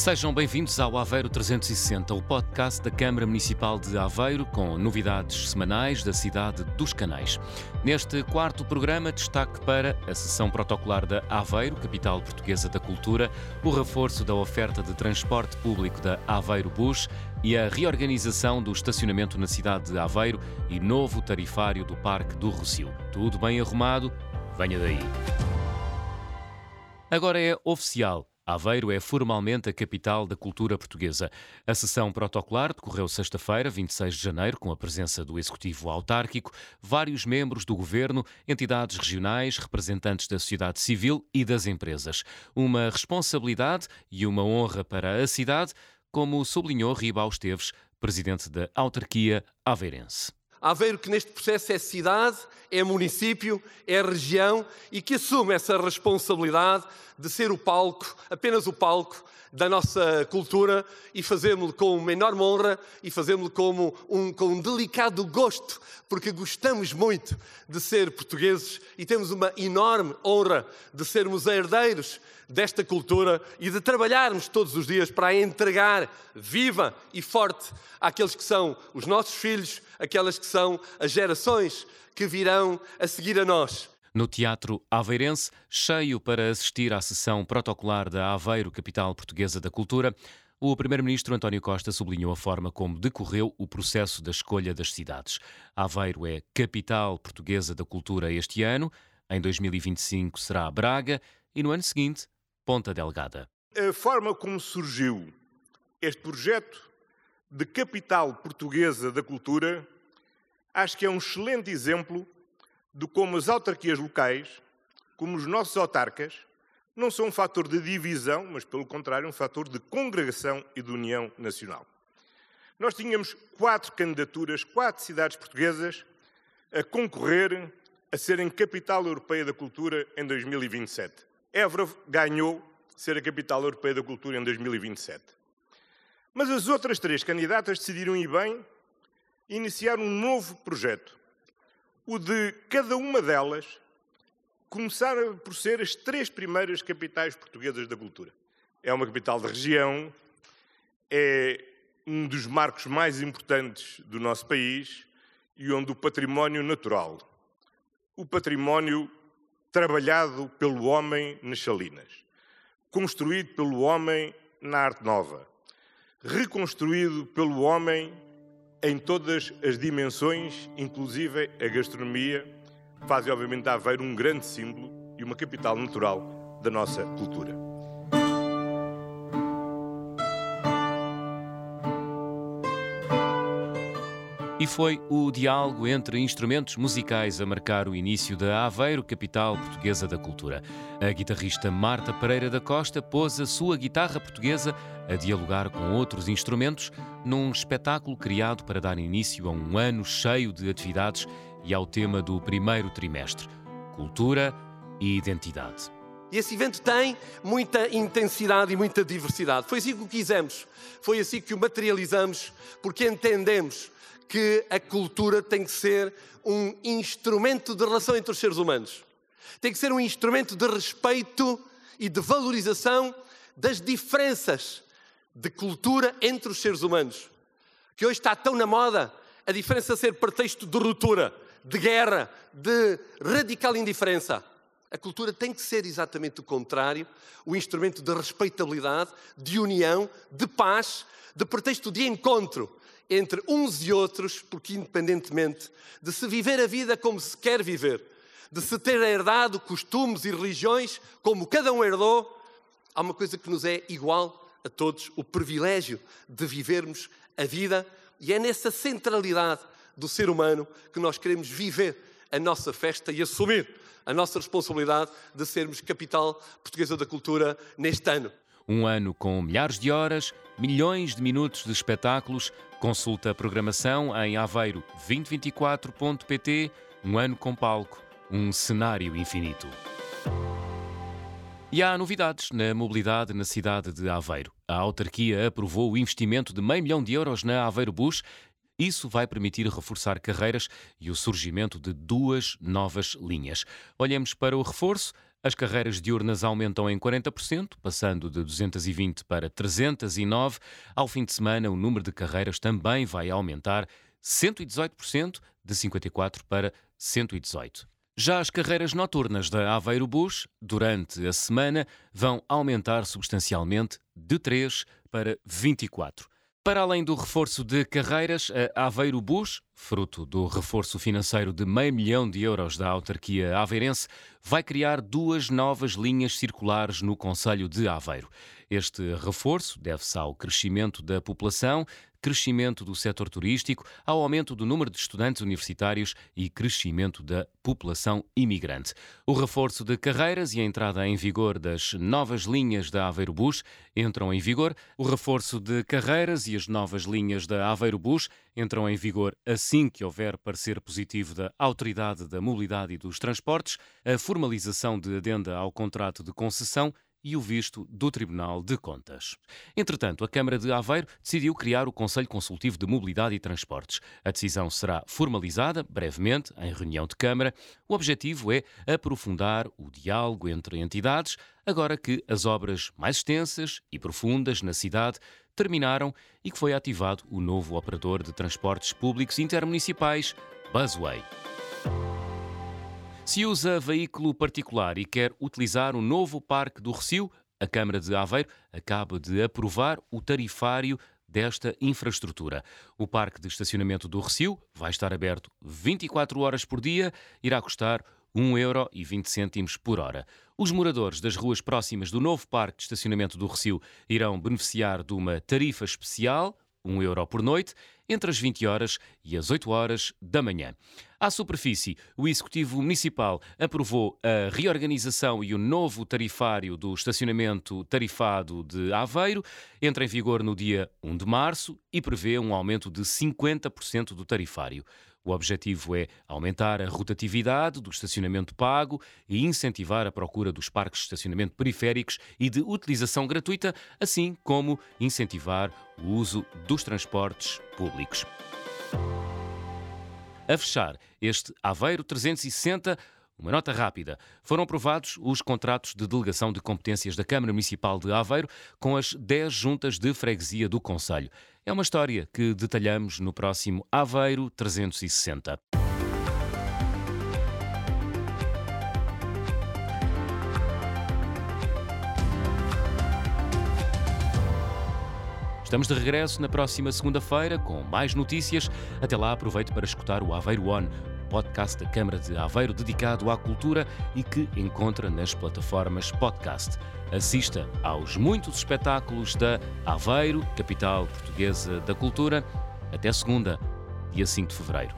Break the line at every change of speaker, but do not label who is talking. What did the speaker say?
Sejam bem-vindos ao Aveiro 360, o podcast da Câmara Municipal de Aveiro, com novidades semanais da cidade dos Canais. Neste quarto programa, destaque para a sessão protocolar da Aveiro, capital portuguesa da cultura, o reforço da oferta de transporte público da Aveiro Bus e a reorganização do estacionamento na cidade de Aveiro e novo tarifário do Parque do Rocio. Tudo bem arrumado? Venha daí. Agora é oficial. Aveiro é formalmente a capital da cultura portuguesa. A sessão protocolar decorreu sexta-feira, 26 de janeiro, com a presença do Executivo Autárquico, vários membros do governo, entidades regionais, representantes da sociedade civil e das empresas. Uma responsabilidade e uma honra para a cidade, como sublinhou Ribal Esteves, presidente da autarquia aveirense.
Aveiro que neste processo é cidade, é município, é região e que assume essa responsabilidade de ser o palco, apenas o palco da nossa cultura e fazemos-lo com uma enorme honra e fazemos-lo um, com um delicado gosto, porque gostamos muito de ser portugueses e temos uma enorme honra de sermos herdeiros desta cultura e de trabalharmos todos os dias para a entregar viva e forte àqueles que são os nossos filhos, aquelas que são as gerações que virão a seguir a nós.
No Teatro Aveirense, cheio para assistir à sessão protocolar da Aveiro, capital portuguesa da cultura, o Primeiro-Ministro António Costa sublinhou a forma como decorreu o processo da escolha das cidades. Aveiro é capital portuguesa da cultura este ano, em 2025 será Braga e no ano seguinte, Ponta Delgada.
A forma como surgiu este projeto de capital portuguesa da cultura acho que é um excelente exemplo de como as autarquias locais, como os nossos autarcas, não são um fator de divisão, mas, pelo contrário, um fator de congregação e de união nacional. Nós tínhamos quatro candidaturas, quatro cidades portuguesas a concorrer a serem capital europeia da cultura em 2027. Évora ganhou ser a capital europeia da cultura em 2027. Mas as outras três candidatas decidiram ir bem iniciar um novo projeto, o de cada uma delas começar por ser as três primeiras capitais portuguesas da cultura. É uma capital de região, é um dos marcos mais importantes do nosso país e onde o património natural, o património trabalhado pelo homem nas salinas, construído pelo homem na arte nova, reconstruído pelo homem em todas as dimensões, inclusive a gastronomia, fazem obviamente a Aveiro um grande símbolo e uma capital natural da nossa cultura.
E foi o diálogo entre instrumentos musicais a marcar o início da Aveiro, capital portuguesa da cultura. A guitarrista Marta Pereira da Costa pôs a sua guitarra portuguesa a dialogar com outros instrumentos num espetáculo criado para dar início a um ano cheio de atividades e ao tema do primeiro trimestre: cultura e identidade.
E esse evento tem muita intensidade e muita diversidade. Foi assim que o quisemos, foi assim que o materializamos, porque entendemos que a cultura tem que ser um instrumento de relação entre os seres humanos. Tem que ser um instrumento de respeito e de valorização das diferenças de cultura entre os seres humanos. Que hoje está tão na moda a diferença ser pretexto de ruptura, de guerra, de radical indiferença. A cultura tem que ser exatamente o contrário, o instrumento de respeitabilidade, de união, de paz, de pretexto de encontro entre uns e outros, porque independentemente de se viver a vida como se quer viver, de se ter herdado costumes e religiões como cada um herdou, há uma coisa que nos é igual a todos: o privilégio de vivermos a vida, e é nessa centralidade do ser humano que nós queremos viver a nossa festa e assumir a nossa responsabilidade de sermos capital portuguesa da cultura neste ano.
Um ano com milhares de horas, milhões de minutos de espetáculos. Consulta a programação em aveiro2024.pt. Um ano com palco, um cenário infinito. E há novidades na mobilidade na cidade de Aveiro. A autarquia aprovou o investimento de meio milhão de euros na Aveiro Bus. Isso vai permitir reforçar carreiras e o surgimento de duas novas linhas. Olhemos para o reforço. As carreiras diurnas aumentam em 40%, passando de 220 para 309. Ao fim de semana, o número de carreiras também vai aumentar 118%, de 54 para 118. Já as carreiras noturnas da Aveiro Bus, durante a semana, vão aumentar substancialmente de 3 para 24. Para além do reforço de carreiras, a Aveiro Bus, fruto do reforço financeiro de meio milhão de euros da autarquia aveirense, vai criar duas novas linhas circulares no Conselho de Aveiro. Este reforço deve-se ao crescimento da população, crescimento do setor turístico, ao aumento do número de estudantes universitários e crescimento da população imigrante. O reforço de carreiras e a entrada em vigor das novas linhas da Aveiro Bus entram em vigor. O reforço de carreiras e as novas linhas da Aveiro Bus entram em vigor assim que houver parecer positivo da Autoridade da Mobilidade e dos Transportes, a formalização de adenda ao contrato de concessão e o visto do Tribunal de Contas. Entretanto, a Câmara de Aveiro decidiu criar o Conselho Consultivo de Mobilidade e Transportes. A decisão será formalizada brevemente em reunião de Câmara. O objetivo é aprofundar o diálogo entre entidades, agora que as obras mais extensas e profundas na cidade terminaram e que foi ativado o novo operador de transportes públicos intermunicipais, Busway. Se usa veículo particular e quer utilizar o novo Parque do Recio, a Câmara de Aveiro acaba de aprovar o tarifário desta infraestrutura. O Parque de Estacionamento do Recio vai estar aberto 24 horas por dia, irá custar 1,20€ por hora. Os moradores das ruas próximas do novo Parque de Estacionamento do Recio irão beneficiar de uma tarifa especial, 1 euro por noite, entre as 20 horas e as 8 horas da manhã. À superfície, o Executivo Municipal aprovou a reorganização e o novo tarifário do estacionamento tarifado de Aveiro. Entra em vigor no dia 1 de março e prevê um aumento de 50% do tarifário. O objetivo é aumentar a rotatividade do estacionamento pago e incentivar a procura dos parques de estacionamento periféricos e de utilização gratuita, assim como incentivar o uso dos transportes públicos. A fechar este Aveiro 360 uma nota rápida. Foram aprovados os contratos de delegação de competências da Câmara Municipal de Aveiro com as 10 juntas de freguesia do Conselho. É uma história que detalhamos no próximo Aveiro 360. Estamos de regresso na próxima segunda-feira com mais notícias. Até lá, aproveite para escutar o Aveiro One, podcast da Câmara de Aveiro dedicado à cultura e que encontra nas plataformas podcast. Assista aos muitos espetáculos da Aveiro, capital portuguesa da cultura. Até segunda, dia 5 de fevereiro.